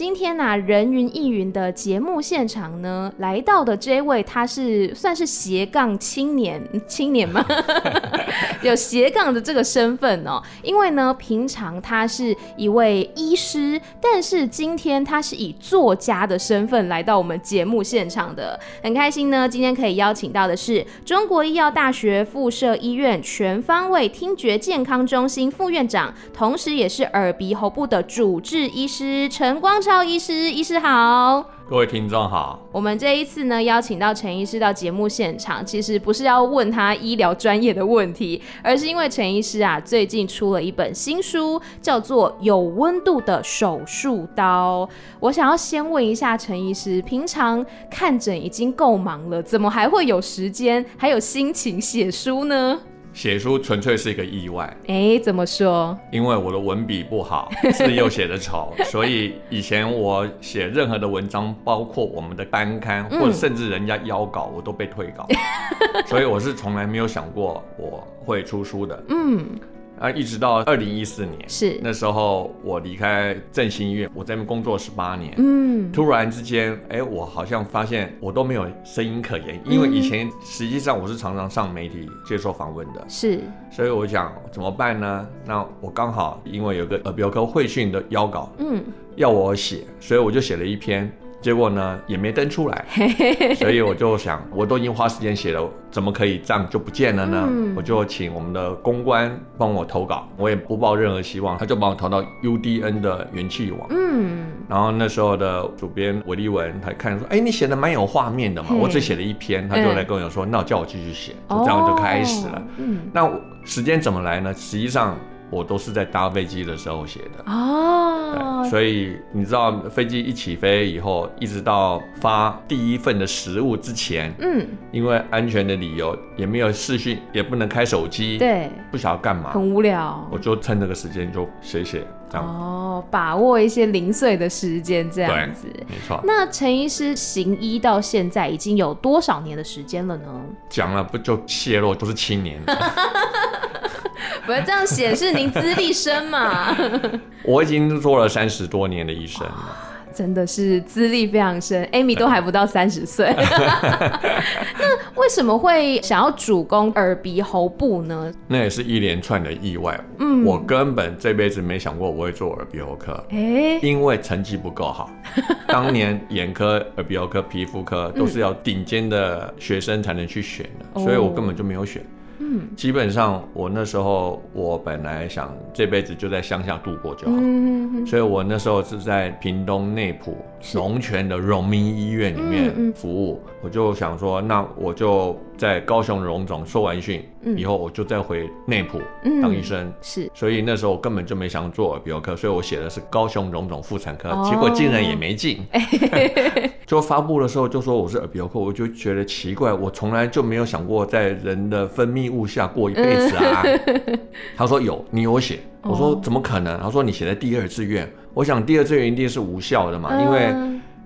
今天呢、人云亦云的节目现场呢，来到的这位，他是算是斜杠青年，青年吗？有斜杠的这个身份哦。因为呢，平常他是一位医师，但是今天他是以作家的身份来到我们节目现场的，很开心呢。今天可以邀请到的是中国医药大学附设医院全方位听觉健康中心副院长，同时也是耳鼻喉部的主治医师陈光超医师，医师好，各位听众好。我们这一次呢，邀请到陈医师到节目现场，其实不是要问他医疗专业的问题，而是因为陈医师啊，最近出了一本新书，叫做《有温度的手术刀》。我想要先问一下陈医师，平常看诊已经够忙了，怎么还会有时间，还有心情写书呢？写书纯粹是一个意外，哎、欸，怎么说？因为我的文笔不好，字又写得丑，所以以前我写任何的文章，包括我们的单刊，或者甚至人家邀稿，我都被退稿，嗯、所以我是从来没有想过我会出书的。嗯。啊，一直到二零一四年，是那时候我离开振兴医院，我在那边工作十八年。嗯，突然之间，哎、欸，我好像发现我都没有声音可言，因为以前实际上我是常常上媒体接受访问的。是，所以我想怎么办呢？那我刚好因为有个耳鼻喉科会训的邀稿，嗯，要我写，所以我就写了一篇。结果呢，也没登出来，所以我就想，我都已经花时间写了，怎么可以这样就不见了呢？嗯、我就请我们的公关帮我投稿，我也不抱任何希望，他就帮我投到 UDN 的元气网。嗯，然后那时候的主编韦立文，他看说，哎，你写的蛮有画面的嘛，我只写了一篇，他就来跟我说，那我叫我继续写，就这样就开始了。嗯，那时间怎么来呢？实际上。我都是在搭飞机的时候写的。哦，所以你知道飞机一起飞以后，一直到发第一份的食物之前，嗯，因为安全的理由，也没有视讯，也不能开手机，对，不晓得干嘛，很无聊，我就趁这个时间就写写这样。哦，把握一些零碎的时间这样子，没错。那陈医师行医到现在已经有多少年的时间了呢？讲了不就泄露，都是七年。不要这样显示您资历深嘛？我已经做了三十多年的医生了，真的是资历非常深。Amy 都还不到三十岁，那为什么会想要主攻耳鼻喉部呢？那也是一连串的意外。嗯，我根本这辈子没想过我会做耳鼻喉科，哎、欸，因为成绩不够好。当年眼科、耳鼻喉科、皮肤科都是要顶尖的学生才能去选的，嗯、所以我根本就没有选。嗯，基本上我那时候我本来想这辈子就在乡下度过就好，嗯，所以我那时候是在屏东内埔龙泉的荣民医院里面服务，我就想说，那我就在高雄荣总受完训以后，我就再回内埔当医生，是，所以那时候我根本就没想做耳鼻喉科，所以我写的是高雄荣总妇产科，结果竟然也没进。就发布的时候就说我是耳鼻喉科，我就觉得奇怪，我从来就没有想过在人的分泌物下过一辈子啊。他说有，你有写。我说怎么可能？他说你写在第二志愿。我想第二志愿一定是无效的嘛，因为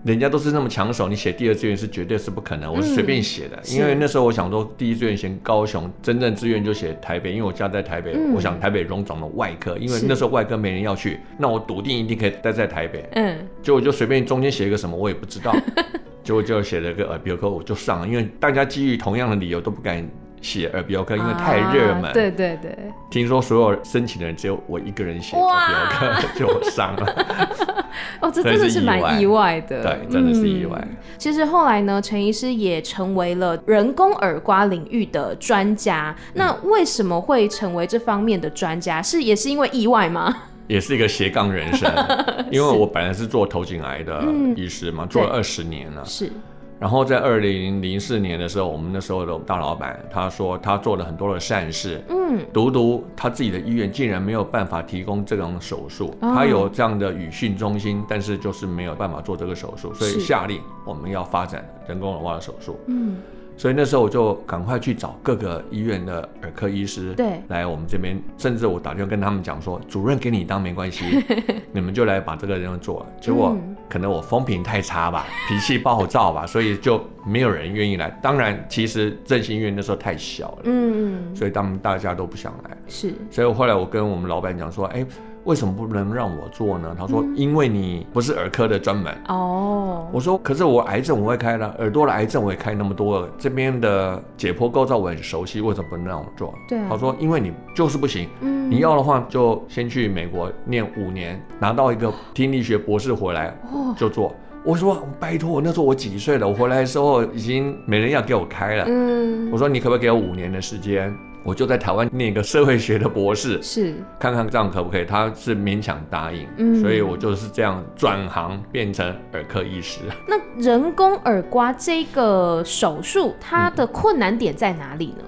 人家都是那么抢手，你写第二志愿是绝对是不可能。我是随便写的，因为那时候我想说第一志愿选高雄，真正志愿就写台北，因为我家在台北。我想台北荣总的外科，因为那时候外科没人要去，那我笃定一定可以待在台北。嗯，结果就随便中间写一个什么，我也不知道。结果就写了个耳鼻喉科，我就上了，因为大家基于同样的理由都不敢写耳鼻喉科，因为太热门。对对对。听说所有申请的人只有我一个人写耳鼻喉科，就上了。哦，这真的是蛮意外的。对，真的是意外。其实后来呢，陈医师也成为了人工耳刮领域的专家。那为什么会成为这方面的专家？是也是因为意外吗？也是一个斜杠人生，因为我本来是做头颈癌的医师嘛，做了二十年了。是。然后在二零零四年的时候，我们那时候的大老板他说他做了很多的善事，嗯，独独他自己的医院竟然没有办法提供这种手术，他有这样的语训中心，但是就是没有办法做这个手术，所以下令我们要发展人工耳蜗的手术。嗯。所以那时候我就赶快去找各个医院的耳科医师，对，来我们这边，甚至我打电话跟他们讲说，主任给你当没关系，你们就来把这个人做了。结果可能我风评太差吧，脾气暴躁吧，所以就没有人愿意来。当然，其实振兴医院那时候太小了，嗯嗯，所以他们大家都不想来。是，所以后来我跟我们老板讲说，哎。为什么不能让我做呢？他说：“因为你不是耳科的专门。”哦，我说：“可是我癌症我会开了，耳朵的癌症我也开那么多了，这边的解剖构造我很熟悉，为什么不能让我做？”对，他说：“因为你就是不行，嗯，你要的话就先去美国念五年，拿到一个听力学博士回来就做。”我说：“拜托，那时候我几岁了？我回来的时候已经没人要给我开了。”嗯，我说：“你可不可以给我五年的时间？”我就在台湾念一个社会学的博士，是看看这样可不可以？他是勉强答应，嗯，所以我就是这样转行变成耳科医师。那人工耳刮这个手术，它的困难点在哪里呢？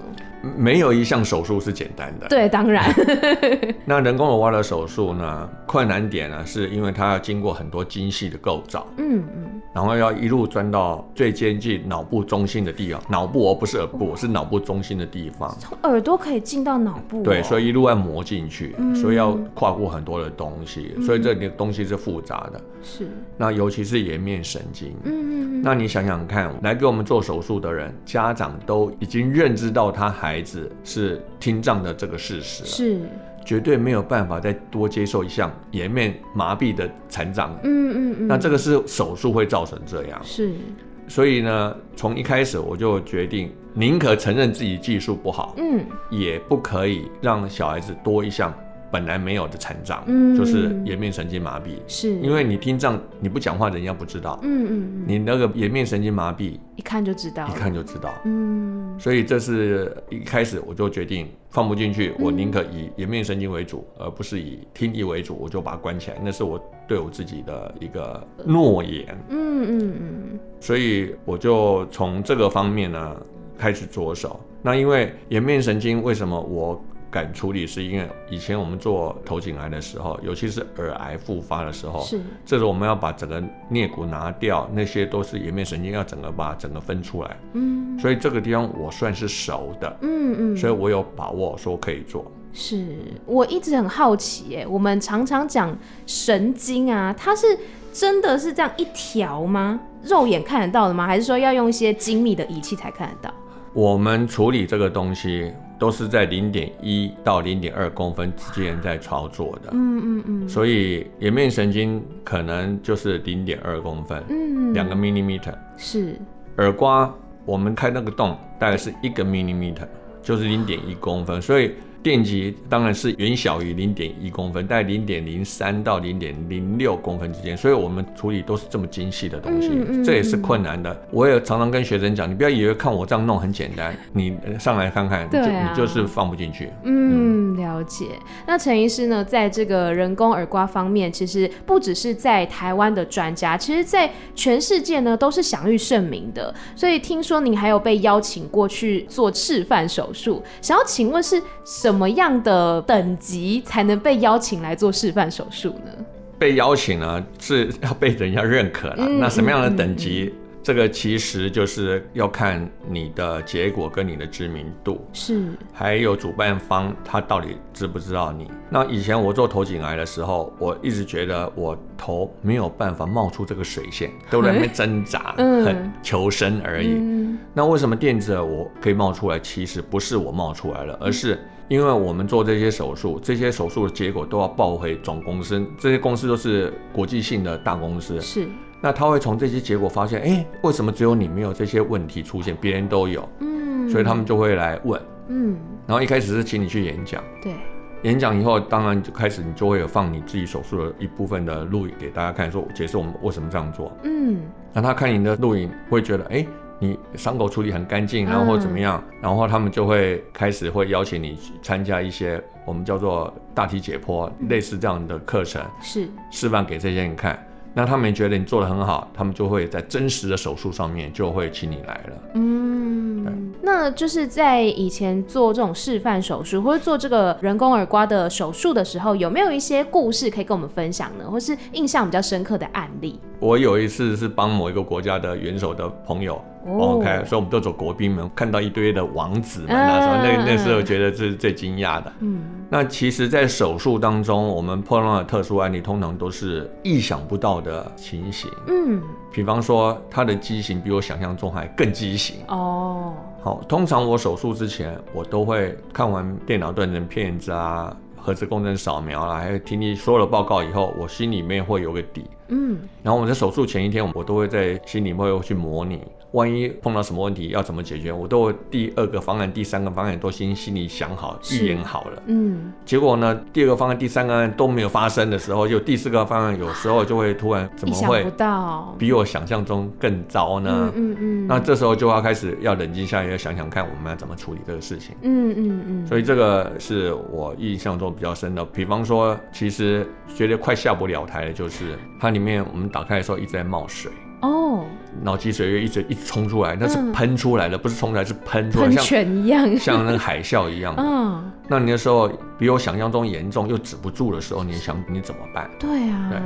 没有一项手术是简单的。对，当然。那人工耳蜗的手术呢，困难点呢，是因为它要经过很多精细的构造，嗯嗯，然后要一路钻到最接近脑部中心的地方，脑部哦，不是耳部，是脑部中心的地方。从耳朵可以进到脑部哦？对，所以一路要磨进去，所以要跨过很多的东西，所以这里东西是复杂的。是。那尤其是颜面神经，嗯嗯，那你想想看，来给我们做手术的人，家长都已经认知到他还。孩子是听障的这个事实，是绝对没有办法再多接受一项颜面麻痹的残障。嗯嗯嗯，那这个是手术会造成这样。是，所以呢，从一开始我就决定，宁可承认自己技术不好，嗯，也不可以让小孩子多一项。本来没有的残障，嗯，就是颜面神经麻痹，是。因为你听障，你不讲话，人家不知道，嗯嗯，你那个颜面神经麻痹，一看就知道，一看就知道，嗯，所以这是一开始我就决定放不进去，我宁可以颜面神经为主，而不是以听力为主，我就把它关起来，那是我对我自己的一个诺言，嗯嗯嗯，所以我就从这个方面呢开始着手。那因为颜面神经为什么我敢处理是因为以前我们做头颈癌的时候，尤其是耳癌复发的时候，是，这时候我们要把整个颞骨拿掉，那些都是颜面神经要整个把整个分出来，嗯，所以这个地方我算是熟的，嗯嗯，所以我有把握说可以做。是我一直很好奇，哎，我们常常讲神经啊，它是真的是这样一条吗？肉眼看得到的吗？还是说要用一些精密的仪器才看得到？我们处理这个东西。都是在零点一到零点二公分之间在操作的，嗯嗯嗯，所以颜面神经可能就是零点二公分，嗯，两个 millimeter 是，耳刮我们开那个洞大概是一个 millimeter，就是零点一公分，所以。电极当然是远小于零点一公分，在零点零三到零点零六公分之间，所以我们处理都是这么精细的东西，嗯嗯嗯、这也是困难的。我也常常跟学生讲，你不要以为看我这样弄很简单，你上来看看，你就是放不进去。嗯，嗯了解。那陈医师呢，在这个人工耳刮方面，其实不只是在台湾的专家，其实在全世界呢都是享誉盛名的。所以听说您还有被邀请过去做示范手术，想要请问是什么？什么样的等级才能被邀请来做示范手术呢？被邀请呢是要被人家认可了。嗯、那什么样的等级？嗯嗯嗯这个其实就是要看你的结果跟你的知名度，是，还有主办方他到底知不知道你。那以前我做头颈癌的时候，我一直觉得我头没有办法冒出这个水线，都在那边挣扎，嗯、很求生而已。嗯、那为什么电子耳我可以冒出来？其实不是我冒出来了，而是因为我们做这些手术，这些手术的结果都要报回总公司，这些公司都是国际性的大公司，是。那他会从这些结果发现，哎，为什么只有你没有这些问题出现，别人都有？嗯，所以他们就会来问，嗯，然后一开始是请你去演讲，对，演讲以后，当然就开始你就会有放你自己手术的一部分的录影给大家看，说解释我们为什么这样做，嗯，那他看你的录影会觉得，哎，你伤口处理很干净，然后或怎么样，嗯、然后他们就会开始会邀请你去参加一些我们叫做大体解剖、嗯、类似这样的课程，是示范给这些人看。那他们觉得你做的很好，他们就会在真实的手术上面就会请你来了。嗯，那那就是在以前做这种示范手术或者做这个人工耳刮的手术的时候，有没有一些故事可以跟我们分享呢？或是印象比较深刻的案例？我有一次是帮某一个国家的元首的朋友。OK，所以我们都走国宾门，看到一堆的王子们那时候，那那时候觉得这是最惊讶的。嗯，那其实，在手术当中，我们碰到的特殊案例，通常都是意想不到的情形。嗯，比方说，他的畸形比我想象中还更畸形。哦，好，通常我手术之前，我都会看完电脑断层片子啊。核磁共振扫描啊，还有听你所有的报告以后，我心里面会有个底。嗯，然后我在手术前一天，我都会在心里会去模拟。万一碰到什么问题要怎么解决，我都第二个方案、第三个方案都先心里想好、预演好了。嗯，结果呢，第二个方案、第三个方案都没有发生的时候，就第四个方案有时候就会突然怎么会比我想象中更糟呢？嗯嗯，那这时候就要开始要冷静下来，要想想看我们要怎么处理这个事情。嗯嗯嗯。所以这个是我印象中比较深的。比方说，其实觉得快下不了台的，就是它里面我们打开的时候一直在冒水。哦，脑脊髓液一直一直冲出来，那是喷出来的，嗯、不是冲出来，是喷出来，像泉一样，像那个海啸一样。嗯，那你那时候比我想象中严重又止不住的时候，你想你怎么办？对啊，对，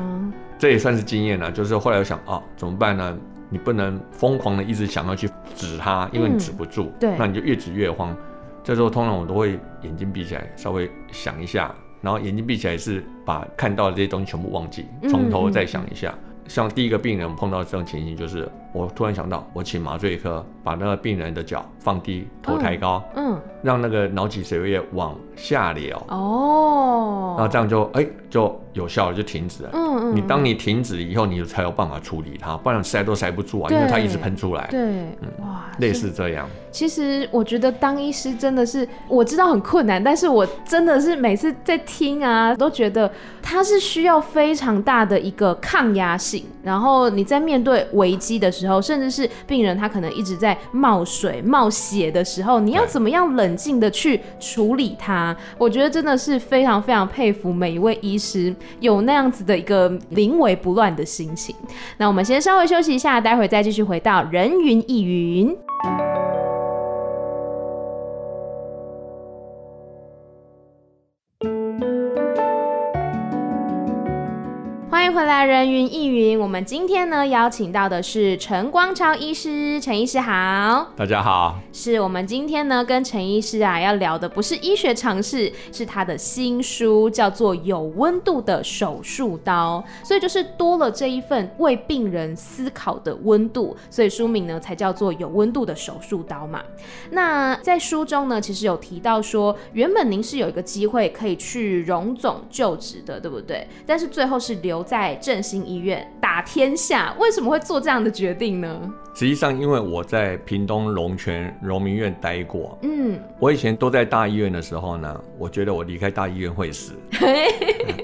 这也算是经验了。就是后来我想，哦，怎么办呢？你不能疯狂的一直想要去止它，因为你止不住。嗯、对，那你就越止越慌。这时候通常我都会眼睛闭起来，稍微想一下，然后眼睛闭起来是把看到的这些东西全部忘记，从头再想一下。像第一个病人碰到这种情形，就是我突然想到，我请麻醉科把那个病人的脚放低，头抬高，嗯，嗯让那个脑脊髓液往下流，哦，那这样就哎、欸、就有效了，就停止了。嗯嗯。你当你停止以后，你才有办法处理它，不然塞都塞不住啊，因为它一直喷出来。对，嗯、哇，类似这样。其实我觉得当医师真的是，我知道很困难，但是我真的是每次在听啊，都觉得它是需要非常大的一个抗压性。然后你在面对危机的时候，甚至是病人他可能一直在冒水、冒血的时候，你要怎么样冷静的去处理它？我觉得真的是非常非常佩服每一位医师有那样子的一个临危不乱的心情。那我们先稍微休息一下，待会再继续回到人云亦云。人云亦云。我们今天呢邀请到的是陈光超医师，陈医师好。大家好。是我们今天呢跟陈医师啊要聊的不是医学常识，是他的新书，叫做《有温度的手术刀》。所以就是多了这一份为病人思考的温度，所以书名呢才叫做《有温度的手术刀》嘛。那在书中呢，其实有提到说，原本您是有一个机会可以去荣总就职的，对不对？但是最后是留在振兴医院打天下，为什么会做这样的决定呢？实际上，因为我在屏东龙泉荣民院待过，嗯，我以前都在大医院的时候呢，我觉得我离开大医院会死。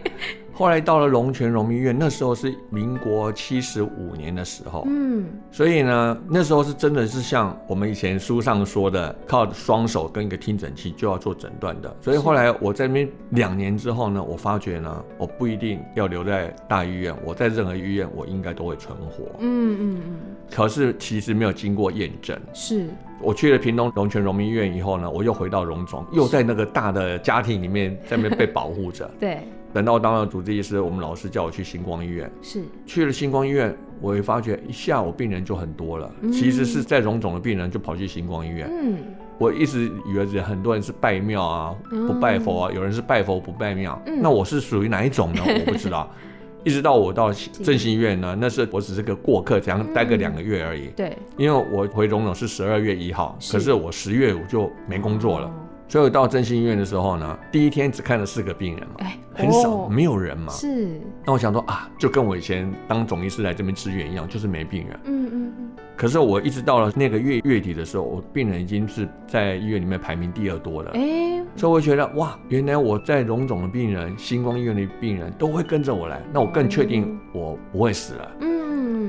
后来到了龙泉荣民院，那时候是民国七十五年的时候，嗯，所以呢，那时候是真的是像我们以前书上说的，靠双手跟一个听诊器就要做诊断的。所以后来我在那边两年之后呢，我发觉呢，我不一定要留在大医院，我在任何医院我应该都会存活。嗯嗯嗯。可是其实没有经过验证。是。我去了屏东龙泉荣民院以后呢，我又回到荣总，又在那个大的家庭里面在那边被保护着。对。等到当了主治医师，我们老师叫我去星光医院。是去了星光医院，我会发觉一下午病人就很多了。嗯、其实是在荣总的病人就跑去星光医院。嗯，我一直以为很多人是拜庙啊，不拜佛啊，嗯、有人是拜佛不拜庙。嗯、那我是属于哪一种呢？我不知道。一直到我到振兴医院呢，那是我只是个过客，这样待个两个月而已。嗯、对，因为我回荣总是十二月一号，是可是我十月我就没工作了。哦所以我到振兴医院的时候呢，第一天只看了四个病人嘛，哎、很少，哦、没有人嘛。是。那我想说啊，就跟我以前当总医师来这边支援一样，就是没病人。嗯嗯嗯。可是我一直到了那个月月底的时候，我病人已经是在医院里面排名第二多了。哎、欸。所以我觉得哇，原来我在荣总的病人、星光医院的病人都会跟着我来，那我更确定我不会死了。嗯。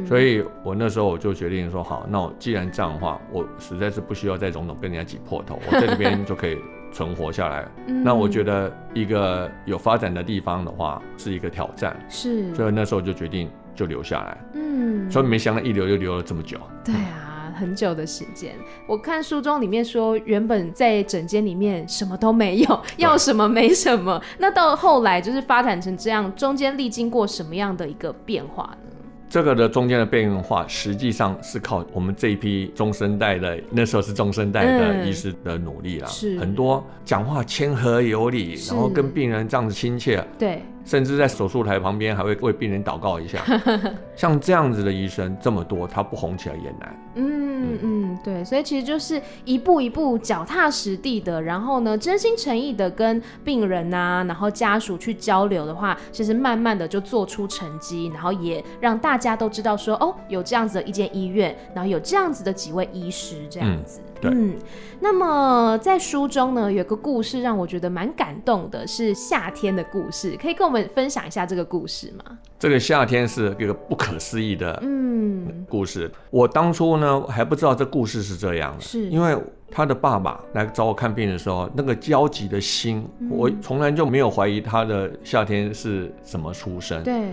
所以我那时候我就决定说，好，那我既然这样的话，我实在是不需要再种种跟人家挤破头，我在这边就可以。存活下来，嗯、那我觉得一个有发展的地方的话是一个挑战，是，所以那时候就决定就留下来，嗯，所以没想到一留就留了这么久，对啊。很久的时间。我看书中里面说，原本在诊间里面什么都没有，要什么没什么。那到后来就是发展成这样，中间历经过什么样的一个变化呢？这个的中间的变化，实际上是靠我们这一批中生代的，那时候是中生代的医师的努力啦。嗯、是很多讲话谦和有礼，然后跟病人这样子亲切。对。甚至在手术台旁边还会为病人祷告一下，像这样子的医生这么多，他不红起来也难。嗯嗯，对，所以其实就是一步一步脚踏实地的，然后呢，真心诚意的跟病人啊，然后家属去交流的话，其实慢慢的就做出成绩，然后也让大家都知道说，哦，有这样子的一间医院，然后有这样子的几位医师这样子。嗯对嗯，那么在书中呢，有个故事让我觉得蛮感动的，是夏天的故事，可以跟我们分享一下这个故事吗？这个夏天是一个不可思议的嗯故事。嗯、我当初呢还不知道这故事是这样的，是因为他的爸爸来找我看病的时候，那个焦急的心，嗯、我从来就没有怀疑他的夏天是怎么出生。对，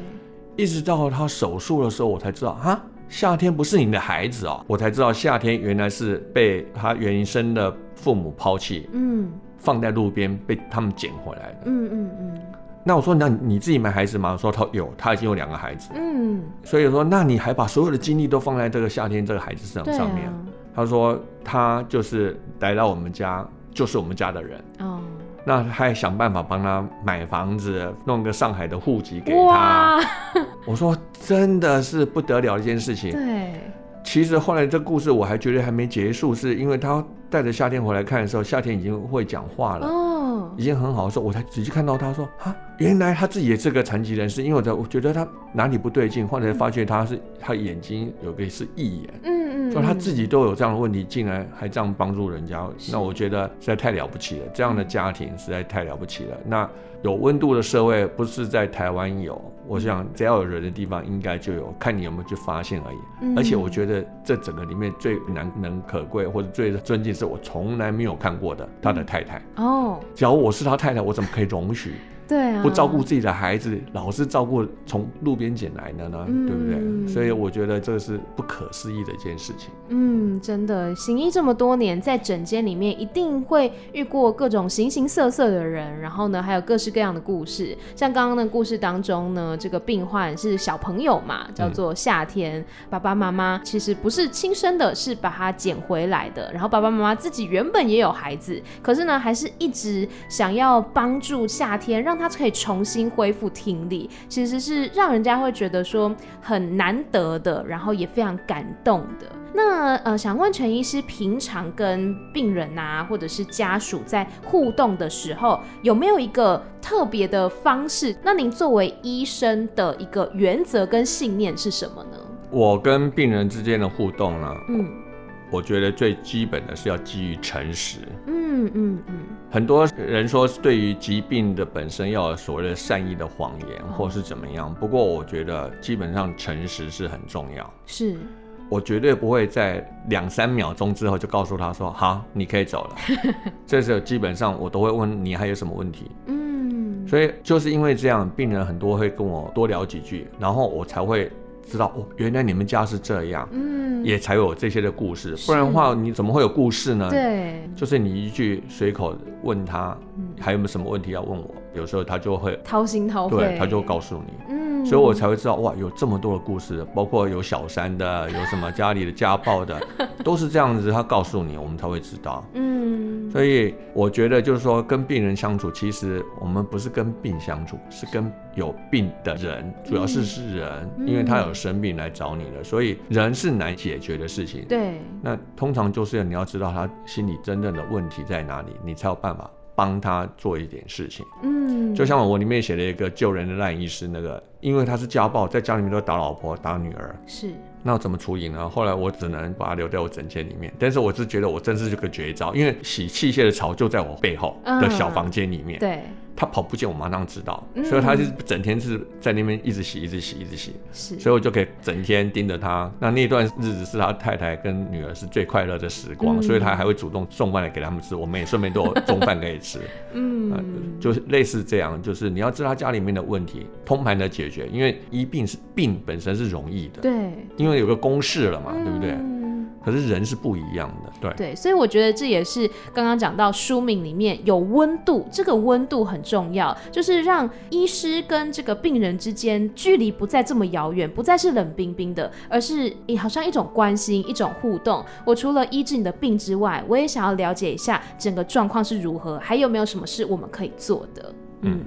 一直到他手术的时候，我才知道哈。夏天不是你的孩子哦，我才知道夏天原来是被他原生的父母抛弃，嗯，放在路边被他们捡回来的，嗯嗯嗯。那我说，那你自己没孩子吗？我说他有，他已经有两个孩子，嗯。所以说，那你还把所有的精力都放在这个夏天这个孩子身上面？他说他就是来到我们家，就是我们家的人，哦。那他还想办法帮他买房子，弄个上海的户籍给他。哇我说真的是不得了的一件事情。对，其实后来这故事我还觉得还没结束，是因为他带着夏天回来看的时候，夏天已经会讲话了，哦，已经很好的时候，我才仔细看到他说啊，原来他自己也是个残疾人士，因为我在我觉得他哪里不对劲，后来发觉他是他眼睛有个是义眼。嗯嗯说他自己都有这样的问题，竟然还这样帮助人家，那我觉得实在太了不起了。这样的家庭实在太了不起了。那有温度的社会不是在台湾有，我想只要有人的地方应该就有，看你有没有去发现而已。而且我觉得这整个里面最难能可贵或者最尊敬是我从来没有看过的他的太太。哦，只要我我是他太太，我怎么可以容许？对啊，不照顾自己的孩子，老是照顾从路边捡来的呢，嗯、对不对？所以我觉得这是不可思议的一件事情。嗯，真的，行医这么多年，在诊间里面一定会遇过各种形形色色的人，然后呢，还有各式各样的故事。像刚刚的故事当中呢，这个病患是小朋友嘛，叫做夏天，嗯、爸爸妈妈其实不是亲生的，是把他捡回来的。然后爸爸妈妈自己原本也有孩子，可是呢，还是一直想要帮助夏天，让他可以重新恢复听力，其实是让人家会觉得说很难得的，然后也非常感动的。那呃，想问陈医师，平常跟病人啊，或者是家属在互动的时候，有没有一个特别的方式？那您作为医生的一个原则跟信念是什么呢？我跟病人之间的互动呢，嗯。我觉得最基本的是要基于诚实。嗯嗯嗯。很多人说对于疾病的本身要有所谓的善意的谎言，或是怎么样。不过我觉得基本上诚实是很重要。是。我绝对不会在两三秒钟之后就告诉他说：“好，你可以走了。”这时候基本上我都会问你还有什么问题。嗯。所以就是因为这样，病人很多会跟我多聊几句，然后我才会。知道哦，原来你们家是这样，嗯，也才有这些的故事，不然的话你怎么会有故事呢？对，就是你一句随口问他，还有没有什么问题要问我？有时候他就会掏心掏肺，对，他就会告诉你，嗯，所以我才会知道哇，有这么多的故事，包括有小三的，有什么家里的家暴的，都是这样子，他告诉你，我们才会知道，嗯，所以我觉得就是说，跟病人相处，其实我们不是跟病相处，是跟有病的人，主要是是人，因为他有生病来找你了，所以人是难解决的事情，对，那通常就是你要知道他心里真正的问题在哪里，你才有办法。帮他做一点事情，嗯，就像我里面写了一个救人的赖医师，那个因为他是家暴，在家里面都打老婆打女儿，是，那我怎么处理呢？后来我只能把它留在我整间里面，但是我是觉得我真是这个绝招，因为洗器械的槽就在我背后的小房间里面，嗯、对。他跑不见，我马上知道，嗯、所以他就整天是在那边一直洗，一直洗，一直洗。是，所以我就可以整天盯着他。那那段日子是他太太跟女儿是最快乐的时光，嗯、所以他还会主动送饭来给他们吃，我们也顺便都有中饭可以吃。嗯、呃，就是类似这样，就是你要知道他家里面的问题，通盘的解决，因为医病是病本身是容易的，对，因为有个公式了嘛，对不对？可是人是不一样的，对对，所以我觉得这也是刚刚讲到书名里面有温度，这个温度很重要，就是让医师跟这个病人之间距离不再这么遥远，不再是冷冰冰的，而是也好像一种关心，一种互动。我除了医治你的病之外，我也想要了解一下整个状况是如何，还有没有什么是我们可以做的。嗯，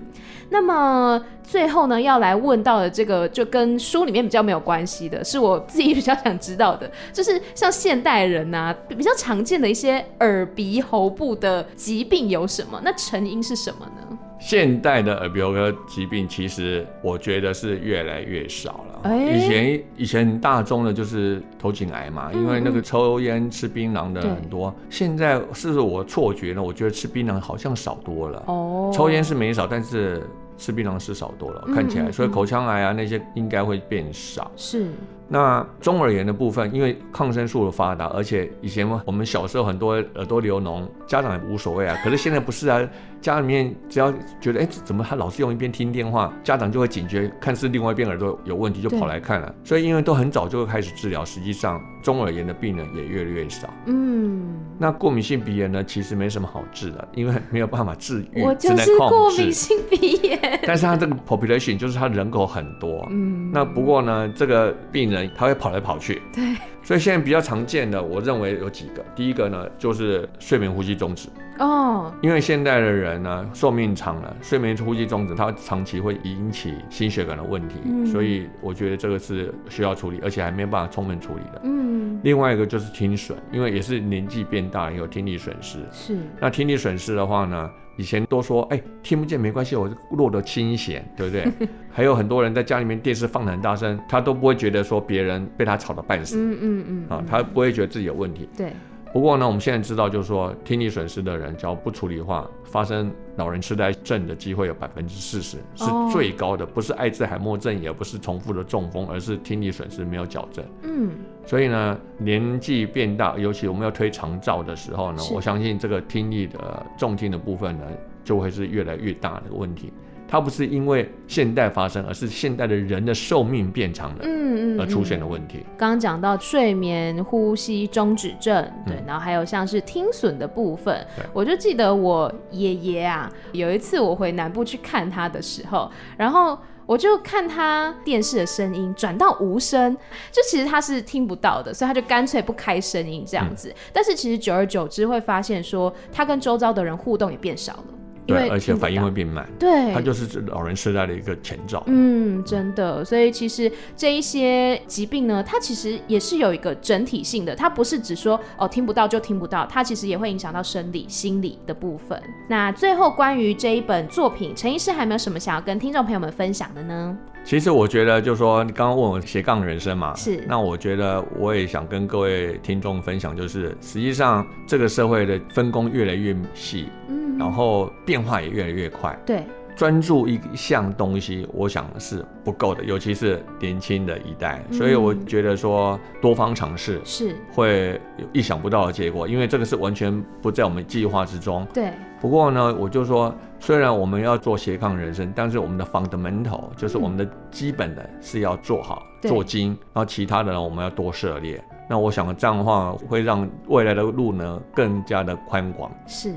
那么最后呢，要来问到的这个，就跟书里面比较没有关系的，是我自己比较想知道的，就是像现代人啊，比较常见的一些耳鼻喉部的疾病有什么？那成因是什么呢？现代的耳鼻喉科疾病，其实我觉得是越来越少了。欸、以前以前大众的就是头颈癌嘛，嗯、因为那个抽烟吃槟榔的很多。对现在是不是我错觉呢？我觉得吃槟榔好像少多了。哦，抽烟是没少，但是吃槟榔是少多了，嗯、看起来。所以口腔癌啊那些应该会变少。是。那中耳炎的部分，因为抗生素的发达，而且以前我们小时候很多耳朵流脓，家长也无所谓啊。可是现在不是啊，家里面只要觉得哎、欸，怎么他老是用一边听电话，家长就会警觉，看是另外一边耳朵有问题，就跑来看了。对所以因为都很早就会开始治疗，实际上中耳炎的病人也越来越少。嗯，那过敏性鼻炎呢，其实没什么好治的，因为没有办法治愈，我 就是过敏性鼻炎。但是它这个 population 就是它人口很多。嗯，那不过呢，这个病人。他会跑来跑去，对，所以现在比较常见的，我认为有几个。第一个呢，就是睡眠呼吸中止哦，因为现代的人呢寿命长了，睡眠呼吸中止，它长期会引起心血管的问题，嗯、所以我觉得这个是需要处理，而且还没有办法充分处理的。嗯，另外一个就是听损，因为也是年纪变大了，有听力损失。是，那听力损失的话呢？以前都说，哎、欸，听不见没关系，我落得清闲，对不对？还有很多人在家里面电视放得很大声，他都不会觉得说别人被他吵得半死，嗯嗯嗯，啊，他不会觉得自己有问题。对。不过呢，我们现在知道，就是说听力损失的人，只要不处理的话，发生老人痴呆症的机会有百分之四十，是最高的，不是艾滋海默症，也不是重复的中风，而是听力损失没有矫正。嗯。所以呢，年纪变大，尤其我们要推长照的时候呢，我相信这个听力的重听的部分呢，就会是越来越大的问题。它不是因为现代发生，而是现代的人的寿命变长了，嗯嗯，而出现的问题。刚刚讲到睡眠呼吸中止症，对，嗯、然后还有像是听损的部分，我就记得我爷爷啊，有一次我回南部去看他的时候，然后我就看他电视的声音转到无声，就其实他是听不到的，所以他就干脆不开声音这样子。嗯、但是其实久而久之会发现说，他跟周遭的人互动也变少了。对，而且反应会变慢。对，它就是老人痴呆的一个前兆。嗯，真的。所以其实这一些疾病呢，它其实也是有一个整体性的，它不是只说哦听不到就听不到，它其实也会影响到生理、心理的部分。那最后关于这一本作品，陈医师还有没有什么想要跟听众朋友们分享的呢？其实我觉得，就是说你刚刚问我斜杠人生嘛，是。那我觉得我也想跟各位听众分享，就是实际上这个社会的分工越来越细。嗯。然后变化也越来越快，对，专注一项东西，我想是不够的，尤其是年轻的一代，嗯、所以我觉得说多方尝试是会有意想不到的结果，因为这个是完全不在我们计划之中。对，不过呢，我就说，虽然我们要做斜杠人生，但是我们的 fundamental 就是我们的基本的是要做好、嗯、做精，然后其他的呢，我们要多涉猎。那我想这样的话，会让未来的路呢更加的宽广。是。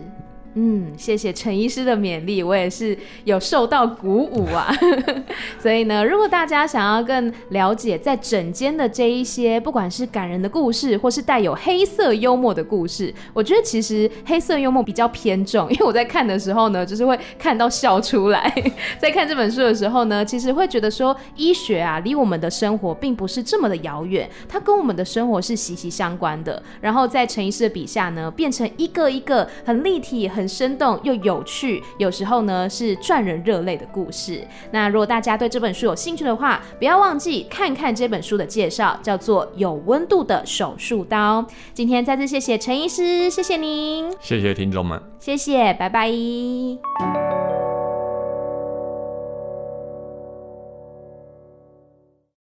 嗯，谢谢陈医师的勉励，我也是有受到鼓舞啊。所以呢，如果大家想要更了解在诊间的这一些，不管是感人的故事，或是带有黑色幽默的故事，我觉得其实黑色幽默比较偏重，因为我在看的时候呢，就是会看到笑出来。在看这本书的时候呢，其实会觉得说，医学啊，离我们的生活并不是这么的遥远，它跟我们的生活是息息相关的。然后在陈医师的笔下呢，变成一个一个很立体、很很生动又有趣，有时候呢是赚人热泪的故事。那如果大家对这本书有兴趣的话，不要忘记看看这本书的介绍，叫做《有温度的手术刀》。今天再次谢谢陈医师，谢谢您，谢谢听众们，谢谢，拜拜。